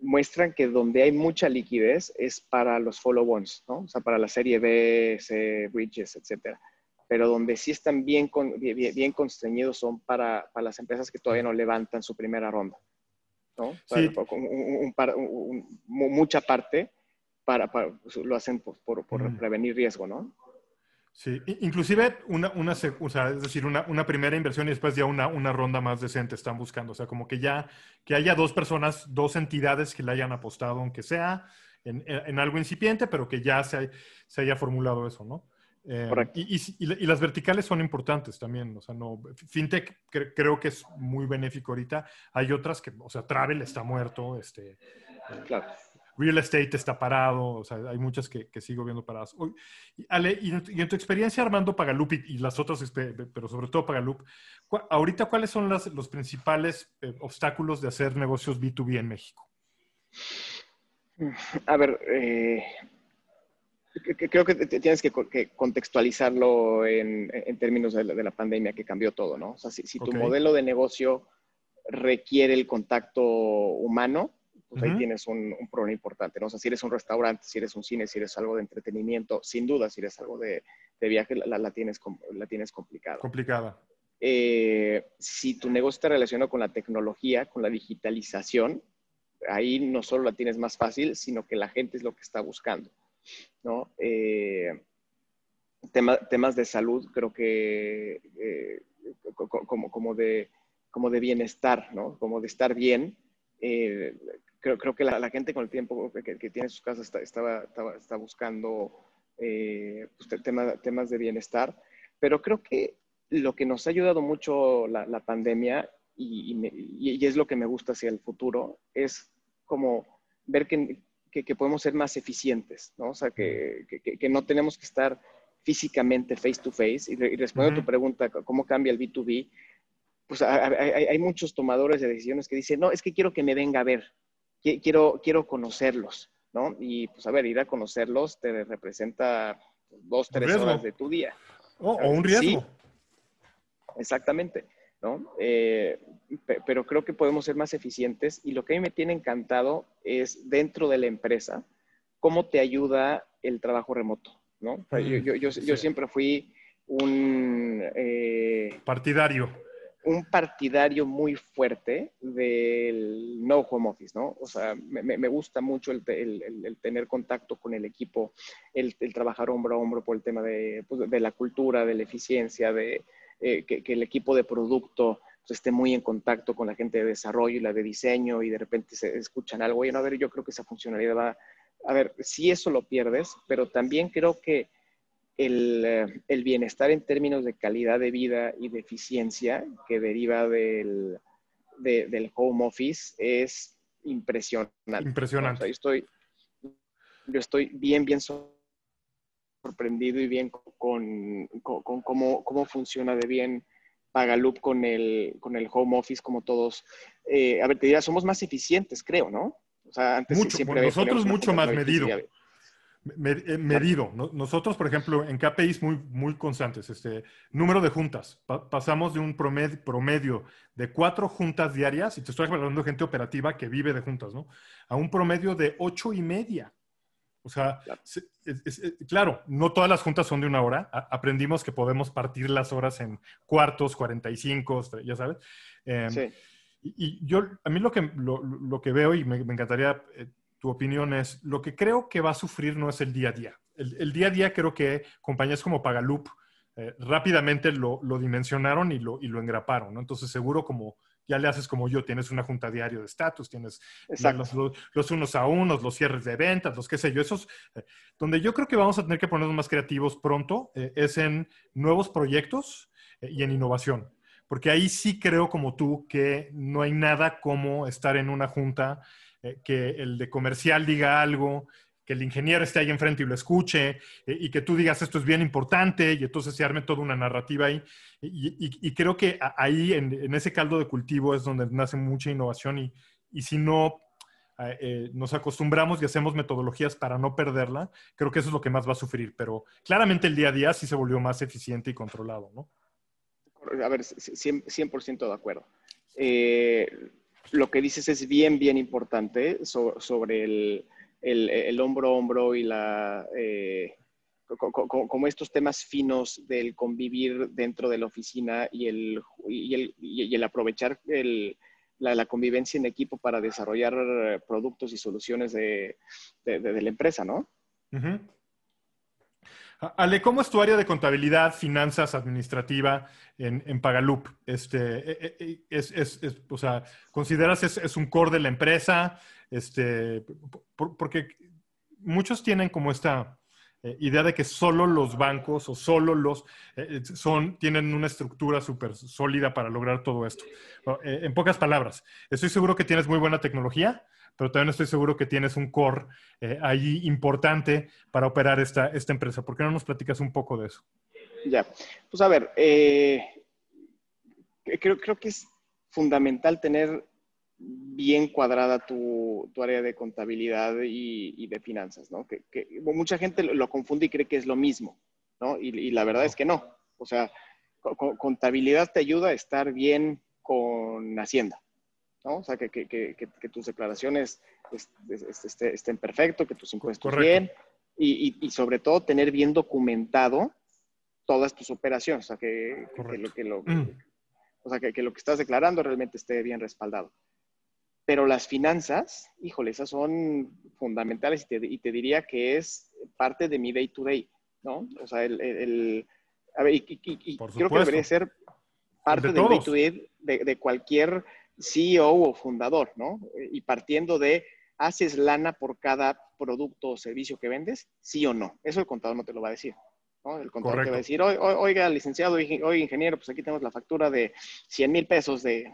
muestran que donde hay mucha liquidez es para los follow-ons, ¿no? O sea, para la serie B, C, bridges, etcétera. Pero donde sí están bien, bien, bien constreñidos son para, para, las empresas que todavía no levantan su primera ronda, ¿no? Sí. mucha parte para, lo hacen por, por, prevenir riesgo, ¿no? Sí, inclusive una, una o sea, es decir, una, una, primera inversión y después ya una, una ronda más decente están buscando. O sea, como que ya que haya dos personas, dos entidades que le hayan apostado, aunque sea en, en algo incipiente, pero que ya se, se haya formulado eso, ¿no? Eh, y, y, y, las verticales son importantes también. O sea, no, FinTech creo que es muy benéfico ahorita. Hay otras que, o sea, Travel está muerto, este, claro real estate está parado, o sea, hay muchas que, sigo viendo paradas. Ale, y, en tu experiencia armando Pagaloop y, las otras, pero sobre todo Pagaloop, ahorita cuáles son los principales eh, obstáculos de hacer negocios B2B en México? A ver, eh, creo que tienes que, contextualizarlo en, términos de la, pandemia que cambió todo, ¿no? O sea, si, tu modelo de negocio requiere el contacto humano, pues ahí tienes un, problema importante, ¿no? O sea, si eres un restaurante, si eres un cine, si eres algo de entretenimiento, sin duda, si eres algo de, viaje, la, tienes, la tienes complicada. Complicada. Eh, si tu negocio está relacionado con la tecnología, con la digitalización, ahí no solo la tienes más fácil, sino que la gente es lo que está buscando, ¿no? Eh, temas de salud, creo que eh, como, como, de, como de bienestar, ¿no? Como de estar bien, creo, creo que la, gente con el tiempo que, tiene en su casa está, está, está, buscando eh, pues, temas de bienestar, pero creo que lo que nos ha ayudado mucho la, pandemia y, es lo que me gusta hacia el futuro es como ver que, que, podemos ser más eficientes, ¿no? O sea, que, que, no tenemos que estar físicamente face to face. Y, respondiendo a tu pregunta, ¿cómo cambia el B2B? Pues hay, muchos tomadores de decisiones que dicen, no, es que quiero que me venga a ver, quiero, quiero conocerlos, ¿no? Y pues a ver, ir a conocerlos te representa dos, tres horas de tu día. Oh, o un riesgo. Sí, exactamente, ¿no? Eh, pero creo que podemos ser más eficientes y lo que a mí me tiene encantado es dentro de la empresa, cómo te ayuda el trabajo remoto, ¿no? yo, siempre fui un... Eh, partidario. Un partidario muy fuerte del no home office, ¿no? O sea, me, gusta mucho el, tener contacto con el equipo, el, trabajar hombro a hombro por el tema de, pues, la cultura, de la eficiencia, de eh, que, el equipo de producto pues, esté muy en contacto con la gente de desarrollo y la de diseño y de repente se escuchan algo. y no, a ver, yo creo que esa funcionalidad va a ver, si eso lo pierdes, pero también creo que eh, el, bienestar en términos de calidad de vida y de eficiencia que deriva del, del home office es impresionante. Impresionante. yo, estoy, yo estoy bien, bien sorprendido y bien con, con, cómo, cómo, funciona de bien Pagaloop con el, con el home office, como todos. Eh, a ver, te diría, somos más eficientes, creo, ¿no? mucho, nosotros mucho más medido. Medido. Nosotros, por ejemplo, en KPIs muy, muy constantes, este número de juntas. pasamos de un promedio, promedio, de cuatro juntas diarias, y te estoy hablando de gente operativa que vive de juntas, ¿no? A un promedio de ocho y media. O sea, claro, no todas las juntas son de una hora. aprendimos que podemos partir las horas en cuartos, 45, ya sabes. Em, sí y, yo, a mí lo que, lo, que veo y me, encantaría eh, tu opinión es, lo que creo que va a sufrir no es el día a día. El, día a día creo que compañías como Pagaloop eh, rápidamente lo, dimensionaron y lo, y lo engraparon, ¿no? Entonces seguro como ya le haces como yo, tienes una junta diario de estatus, tienes los, los, unos a unos, los cierres de ventas, los qué sé yo, esos, eh, donde yo creo que vamos a tener que ponernos más creativos pronto es en nuevos proyectos y en innovación porque ahí sí creo como tú que no hay nada como estar en una junta, eh, que el de comercial diga algo, que el ingeniero esté ahí enfrente y lo escuche, eh, y que tú digas esto es bien importante, y entonces se arme toda una narrativa ahí. Y, creo que ahí, en, ese caldo de cultivo, es donde nace mucha innovación, y, y si no eh, nos acostumbramos y hacemos metodologías para no perderla, creo que eso es lo que más va a sufrir, pero claramente el día a día sí se volvió más eficiente y controlado, ¿no? a ver, 100%, de acuerdo. Eh, lo que dices es bien, bien importante sobre el, hombro a hombro y la, eh, como estos temas finos del convivir dentro de la oficina y el, y el, aprovechar la, convivencia en equipo para desarrollar productos y soluciones de, la empresa, ¿no? Ale, ¿cómo es tu área de contabilidad, finanzas, administrativa en, en Pagaloop? Este, eh, eh, eh, es, es, o sea, ¿consideras es, es un core de la empresa? Este, porque muchos tienen como esta idea de que solo los bancos o solo los son, tienen una estructura súper sólida para lograr todo esto. en pocas palabras, estoy seguro que tienes muy buena tecnología, pero también estoy seguro que tienes un core eh, ahí importante para operar esta, esta empresa. ¿Por qué no nos platicas un poco de eso? Ya, pues a ver, eh, creo, creo que es fundamental tener bien cuadrada tu, tu área de contabilidad y, de finanzas, ¿no? Que, mucha gente lo, confunde y cree que es lo mismo, ¿no? Y, la verdad es que no. O sea, contabilidad te ayuda a estar bien con Hacienda, ¿no? O sea, que, que, que, que tus declaraciones estén perfectos, que tus impuestos bien y, y, sobre todo tener bien documentado todas tus operaciones, o sea, que, lo, que, lo, mm. o sea, que, lo que estás declarando realmente esté bien respaldado. Pero las finanzas, híjole, esas son fundamentales y te, y te diría que es parte de mi day to day, ¿no? O sea, el, el, a ver, y, creo que debería ser parte del day to day de, de cualquier CEO o fundador, ¿no? Y partiendo de ¿haces lana por cada producto o servicio que vendes? Sí o no. Eso el contador no te lo va a decir. El contador te va a decir, oiga, licenciado, oiga, ingeniero, pues aquí tenemos la factura de 100 mil pesos de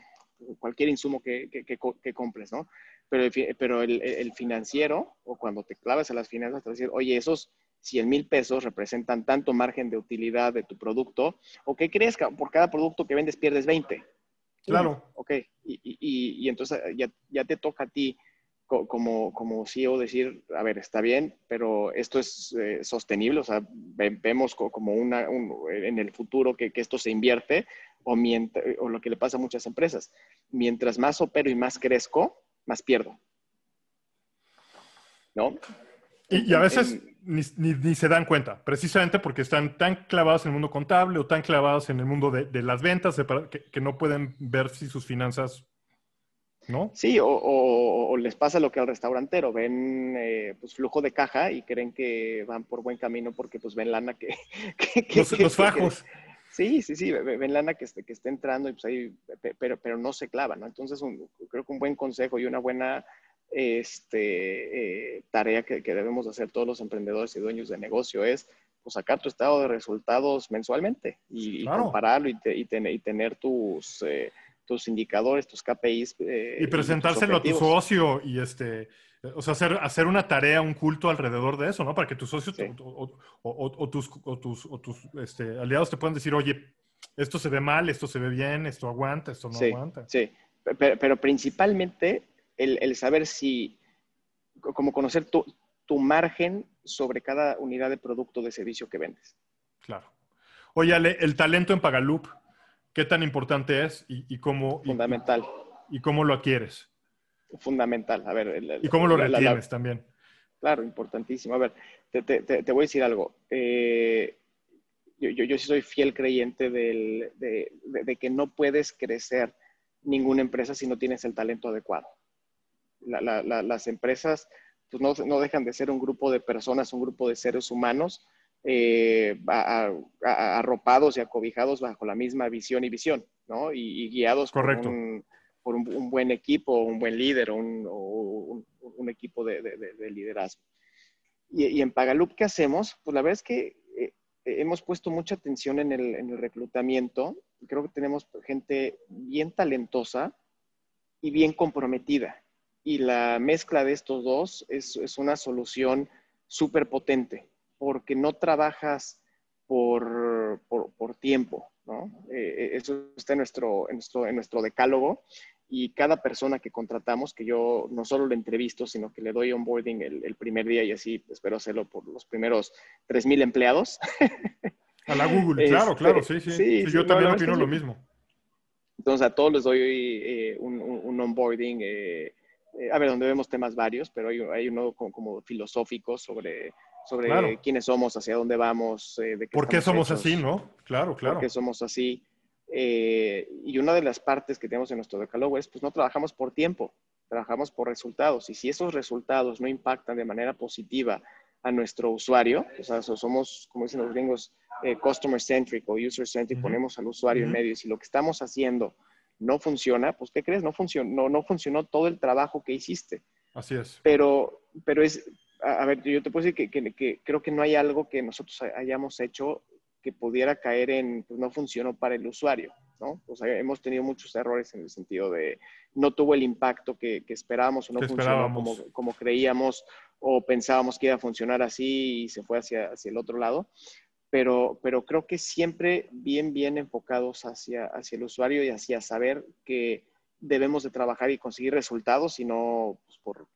cualquier insumo que, que, compres, ¿no? Pero, el, pero el, financiero, o cuando te clavas a las finanzas, te va a decir, oye, esos 100 mil pesos representan tanto margen de utilidad de tu producto, o qué crees que por cada producto que vendes pierdes 20. Claro. Ok, y, y, y entonces ya, ya, te toca a ti como, como CEO decir, a ver, está bien, pero esto es eh, sostenible, o sea, vemos como una, en el futuro que, que esto se invierte o, o lo que le pasa a muchas empresas. Mientras más opero y más crezco, más pierdo. ¿No? Y, a veces ni, ni, se dan cuenta, precisamente porque están tan clavados en el mundo contable o tan clavados en el mundo de, de las ventas que, que, no pueden ver si sus finanzas ¿no? Sí, o, les pasa lo que al restaurantero, ven eh, pues flujo de caja y creen que van por buen camino porque pues ven lana que... [laughs] los, fajos. sí, sí, sí, ven lana que, que está entrando y pues ahí, pero, pero no se clava, ¿no? Entonces creo que un buen consejo y una buena este, eh, tarea que, debemos hacer todos los emprendedores y dueños de negocio es pues, sacar tu estado de resultados mensualmente y, compararlo y, y, tener tus... Eh, tus indicadores, tus KPIs. Eh, y presentárselo a tu socio y este, o sea, hacer, hacer una tarea, un culto alrededor de eso, ¿no? Para que tus socios o, tus, tus este, aliados te puedan decir, oye, esto se ve mal, esto se ve bien, esto aguanta, esto no aguanta. Sí, pero, principalmente el, saber si, como conocer tu, tu margen sobre cada unidad de producto o de servicio que vendes. Claro. Oye, Ale, el talento en Pagaloop, ¿Qué tan importante es y, cómo... Fundamental. Y, cómo lo adquieres? Fundamental. A ver... ¿Y cómo lo retienes también? Claro, importantísimo. A ver, te, voy a decir algo. Eh, yo, yo, sí soy fiel creyente del, de, que no puedes crecer ninguna empresa si no tienes el talento adecuado. Las empresas pues no, no, dejan de ser un grupo de personas, un grupo de seres humanos eh, arropados y acobijados bajo la misma visión y visión, ¿no? Y, guiados por, un, por un, buen equipo, un buen líder o un, un, equipo de, de, liderazgo. Y, y, en Pagaloop, ¿qué hacemos? Pues la verdad es que eh, hemos puesto mucha atención en el, en el reclutamiento. Creo que tenemos gente bien talentosa y bien comprometida. Y la mezcla de estos dos es, es una solución súper potente porque no trabajas por, por, tiempo, ¿no? Eh, eh, eso está en nuestro, en nuestro, en nuestro decálogo y cada persona que contratamos, que yo no solo le entrevisto, sino que le doy onboarding el, el primer día y así espero hacerlo por los primeros 3.000 empleados. [laughs] A la Google, claro, este, claro, sí, sí. yo también opino lo mismo. Entonces a todos les doy eh, un, un, onboarding, a ver, donde vemos temas varios, pero hay, hay uno como, como filosófico sobre sobre quiénes somos, hacia dónde vamos. Eh, de ¿Por qué somos así, no? Claro, claro. ¿Por qué somos así? Eh, y una de las partes que tenemos en nuestro decálogo es, pues no trabajamos por tiempo, trabajamos por resultados. Y si esos resultados no impactan de manera positiva a nuestro usuario, o sea, somos, como dicen los gringos, eh, customer centric o user centric, ponemos al usuario en medio. Y si lo que estamos haciendo no funciona, pues ¿qué crees? No funcionó, no, no funcionó todo el trabajo que hiciste. Así es. Pero, pero es, a, ver, yo te puedo decir que, creo que no hay algo que nosotros hayamos hecho que pudiera caer en, pues no funcionó para el usuario, ¿no? O sea, hemos tenido muchos errores en el sentido de no tuvo el impacto que, esperábamos o no funcionó como, como, creíamos o pensábamos que iba a funcionar así y se fue hacia, hacia el otro lado. Pero, pero creo que siempre bien, bien enfocados hacia, hacia el usuario y hacia saber que debemos de trabajar y conseguir resultados y no pues, por,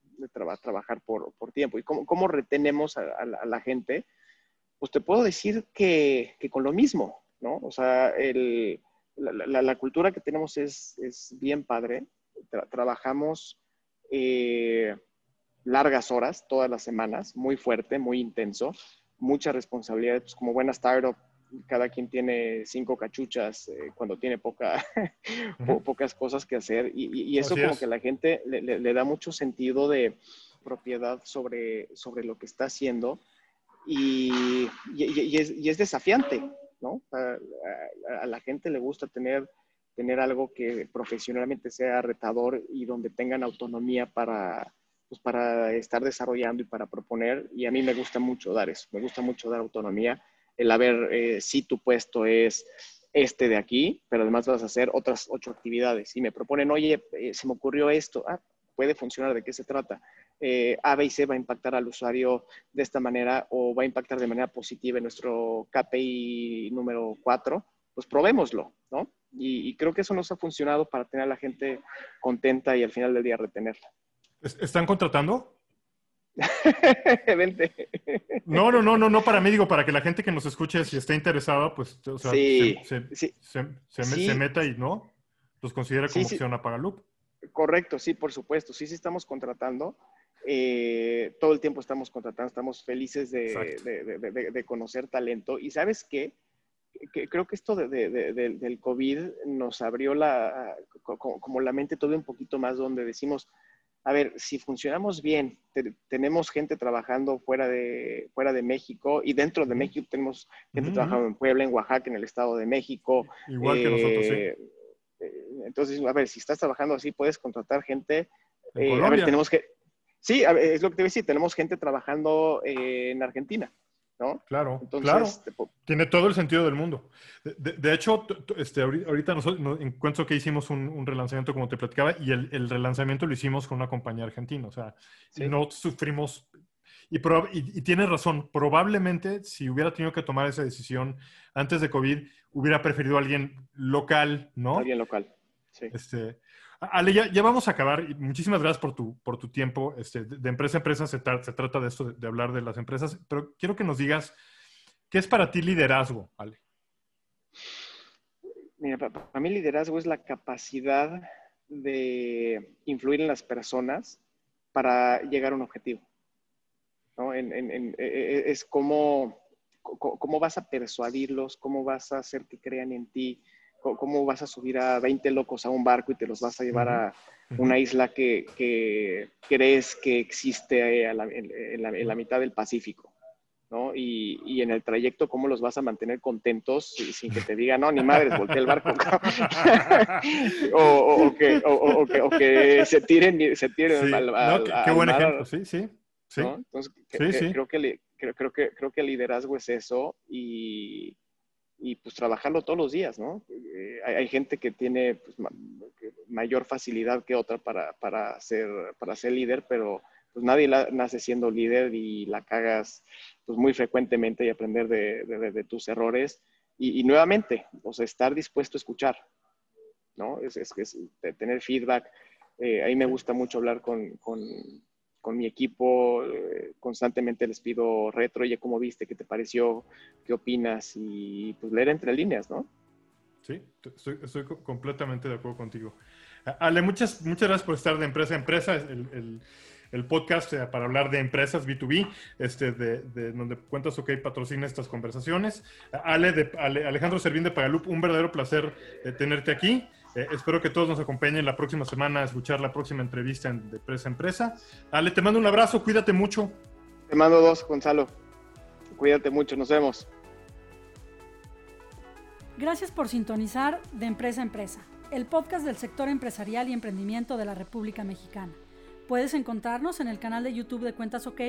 trabajar por, por, tiempo. ¿Y cómo, cómo retenemos a, la, gente? Pues te puedo decir que, que con lo mismo, ¿no? O sea, el, la, la, cultura que tenemos es, es bien padre. trabajamos eh, largas horas, todas las semanas, muy fuerte, muy intenso, mucha responsabilidad. Pues como buena startup, cada quien tiene cinco cachuchas eh, cuando tiene poca, [laughs] pocas cosas que hacer. Y, eso como que la gente le, da mucho sentido de propiedad sobre, sobre lo que está haciendo. Y, es, desafiante, ¿no? A, la gente le gusta tener, tener algo que profesionalmente sea retador y donde tengan autonomía para, pues para estar desarrollando y para proponer. Y a mí me gusta mucho dar eso, me gusta mucho dar autonomía, el haber, eh, si tu puesto es este de aquí, pero además vas a hacer otras ocho actividades. Y me proponen, oye, eh, se me ocurrió esto, ah, puede funcionar, ¿de qué se trata? Eh, A, B y C va a impactar al usuario de esta manera o va a impactar de manera positiva en nuestro KPI número 4, pues probémoslo, ¿no? Y, y, creo que eso nos ha funcionado para tener a la gente contenta y al final del día retenerla. ¿Están contratando? [laughs] Vente. No, no, no, no, no para mí, digo, para que la gente que nos escuche, si está interesada, pues, o sea, sí, se, sí, se, meta y no, los considera como opción a Pagalup. Correcto, sí, por supuesto. Sí, sí estamos contratando. Eh, todo el tiempo estamos contratando, estamos felices de, de, de, de conocer talento. Y sabes qué? Que creo que esto del COVID nos abrió la, como la mente todo un poquito más donde decimos, a ver, si funcionamos bien, te, tenemos gente trabajando fuera de, fuera de México y dentro de México tenemos gente uh -huh. trabajando en Puebla, en Oaxaca, en el Estado de México. Igual eh, que nosotros, sí. Entonces, a ver, si estás trabajando así, puedes contratar gente. Eh, a ver, tenemos que... Sí, es lo que te voy a decir, tenemos gente trabajando eh, en Argentina. ¿No? Claro, Entonces, claro. Tipo, Tiene todo el sentido del mundo. De, de, de hecho, este, ahorita nosotros nos encuentro que hicimos un, un, relanzamiento, como te platicaba, y el, el, relanzamiento lo hicimos con una compañía argentina. O sea, sí. no sufrimos. Y, y, y tienes razón, probablemente si hubiera tenido que tomar esa decisión antes de COVID, hubiera preferido a alguien local, ¿no? Alguien local, sí. Este, Ale, ya, ya, vamos a acabar. Muchísimas gracias por tu, por tu tiempo. Este, de, empresa a empresa se, tra se trata de esto, de, de, hablar de las empresas, pero quiero que nos digas, ¿qué es para ti liderazgo, Ale? Mira, para, para mí liderazgo es la capacidad de influir en las personas para llegar a un objetivo. ¿no? En, en, en, e, e, es cómo, cómo vas a persuadirlos, cómo vas a hacer que crean en ti, ¿Cómo vas a subir a 20 locos a un barco y te los vas a llevar a una isla que, que crees que existe la, en, la, en, la, mitad del Pacífico? ¿no? Y, y, en el trayecto, ¿cómo los vas a mantener contentos sin que te digan, no, ni madres, volteé el barco? [laughs] o, o, o, que, o, que, se tiren, se tiren sí. al, al, no, qué, qué buen ejemplo, sí, sí. sí. ¿no? Entonces, sí, que. Creo, que, creo, creo, que, creo que el liderazgo es eso y y pues trabajarlo todos los días, ¿no? Eh, hay, hay, gente que tiene pues, ma mayor facilidad que otra para, para, ser, para ser líder, pero pues nadie la, nace siendo líder y la cagas pues muy frecuentemente y aprender de, de, de tus errores. Y, y, nuevamente, o sea, estar dispuesto a escuchar, ¿no? Es, es, es tener feedback. Eh, a mí me gusta mucho hablar con, con, con mi equipo, eh, constantemente les pido retro, oye, ¿cómo viste? ¿Qué te pareció? ¿Qué opinas? Y pues leer entre líneas, ¿no? Sí, estoy, completamente de acuerdo contigo. Ale, muchas, muchas gracias por estar de empresa a empresa, el, el, podcast eh, para hablar de empresas B2B, este, de, de, donde Cuentas OK patrocina estas conversaciones. Ale Alejandro Servín de Pagalup, un verdadero placer eh, tenerte aquí. Eh, espero que todos nos acompañen la próxima semana a escuchar la próxima entrevista en, de Empresa a Empresa. Ale, te mando un abrazo, cuídate mucho. Te mando dos, Gonzalo. Cuídate mucho, nos vemos. Gracias por sintonizar de Empresa a Empresa, el podcast del sector empresarial y emprendimiento de la República Mexicana. Puedes encontrarnos en el canal de YouTube de Cuentas OK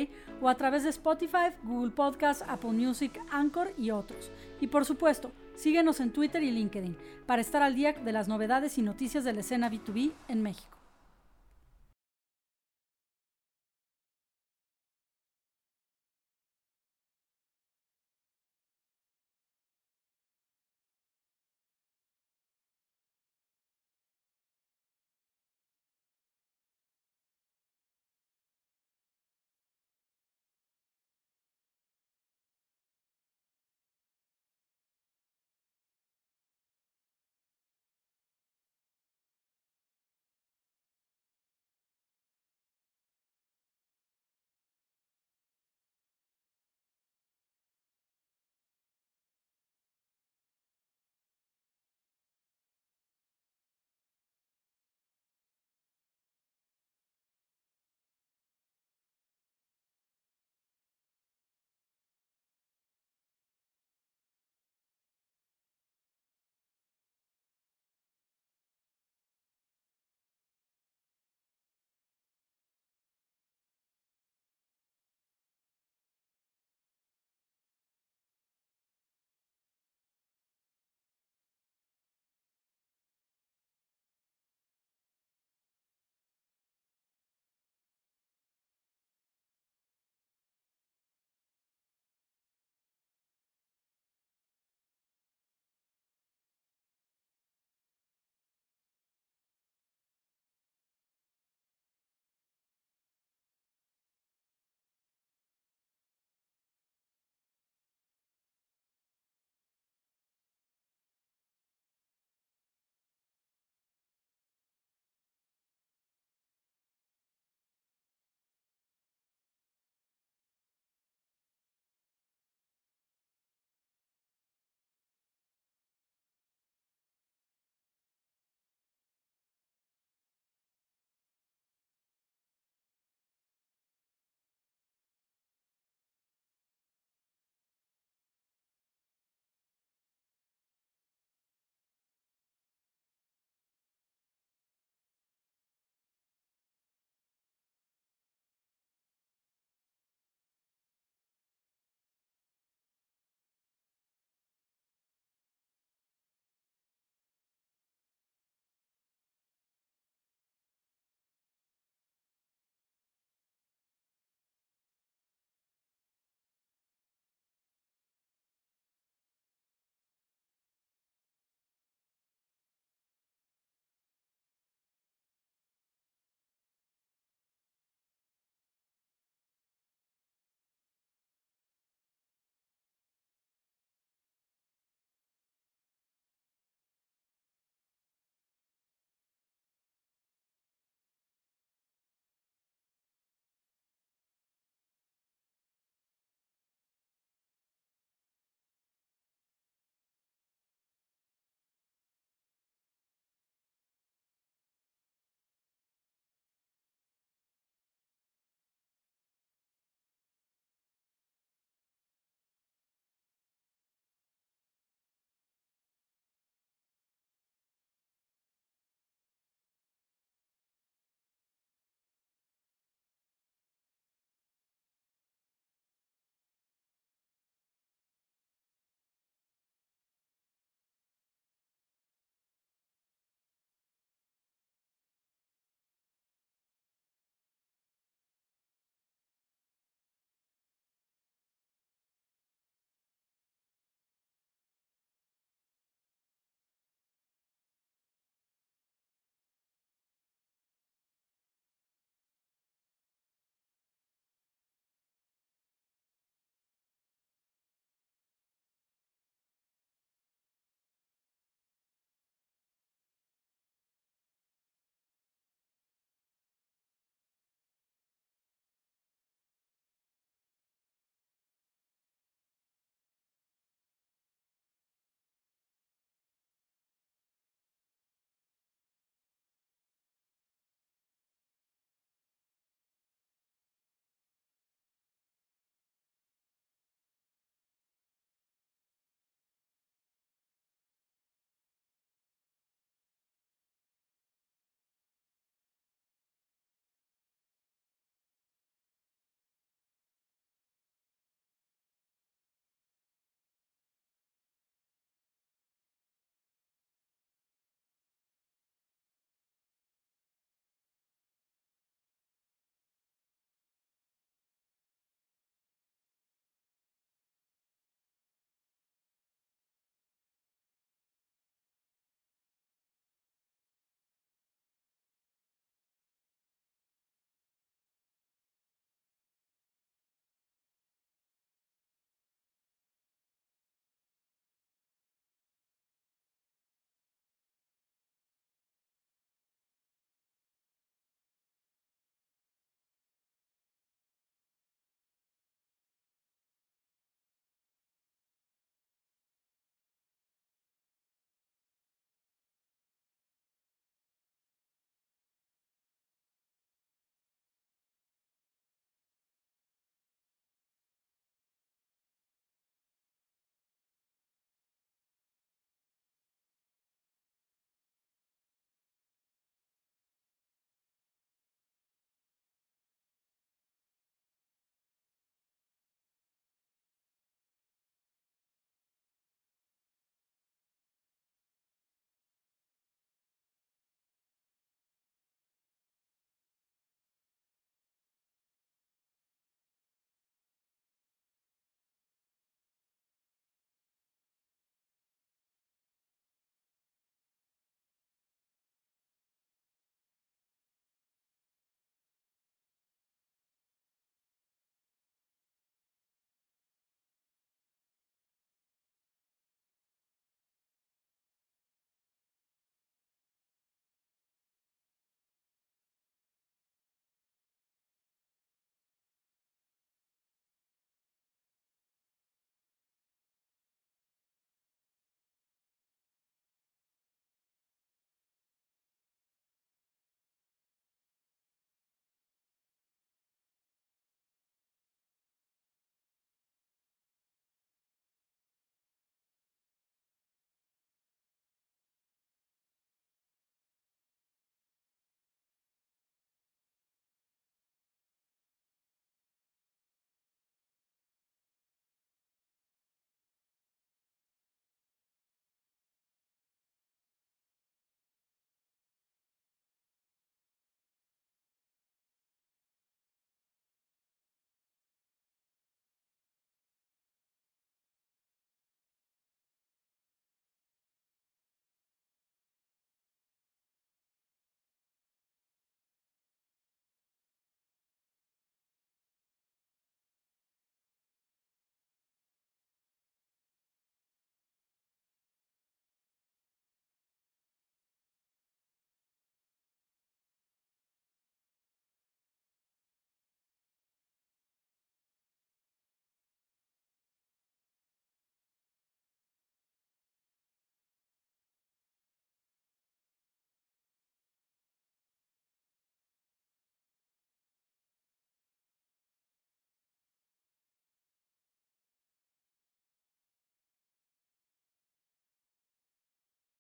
o a través de Spotify, Google Podcast, Apple Music, Anchor y otros. Y por supuesto, síguenos en Twitter y LinkedIn para estar al día de las novedades y noticias de la escena B2B en México.